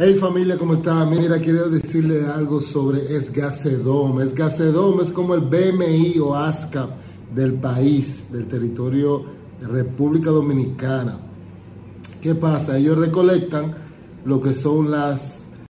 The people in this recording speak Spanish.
Hey familia, ¿cómo están? Mira, quiero decirle algo sobre Esgacedom. Esgacedom es como el BMI o ASCAP del país, del territorio de República Dominicana. ¿Qué pasa? Ellos recolectan lo que son las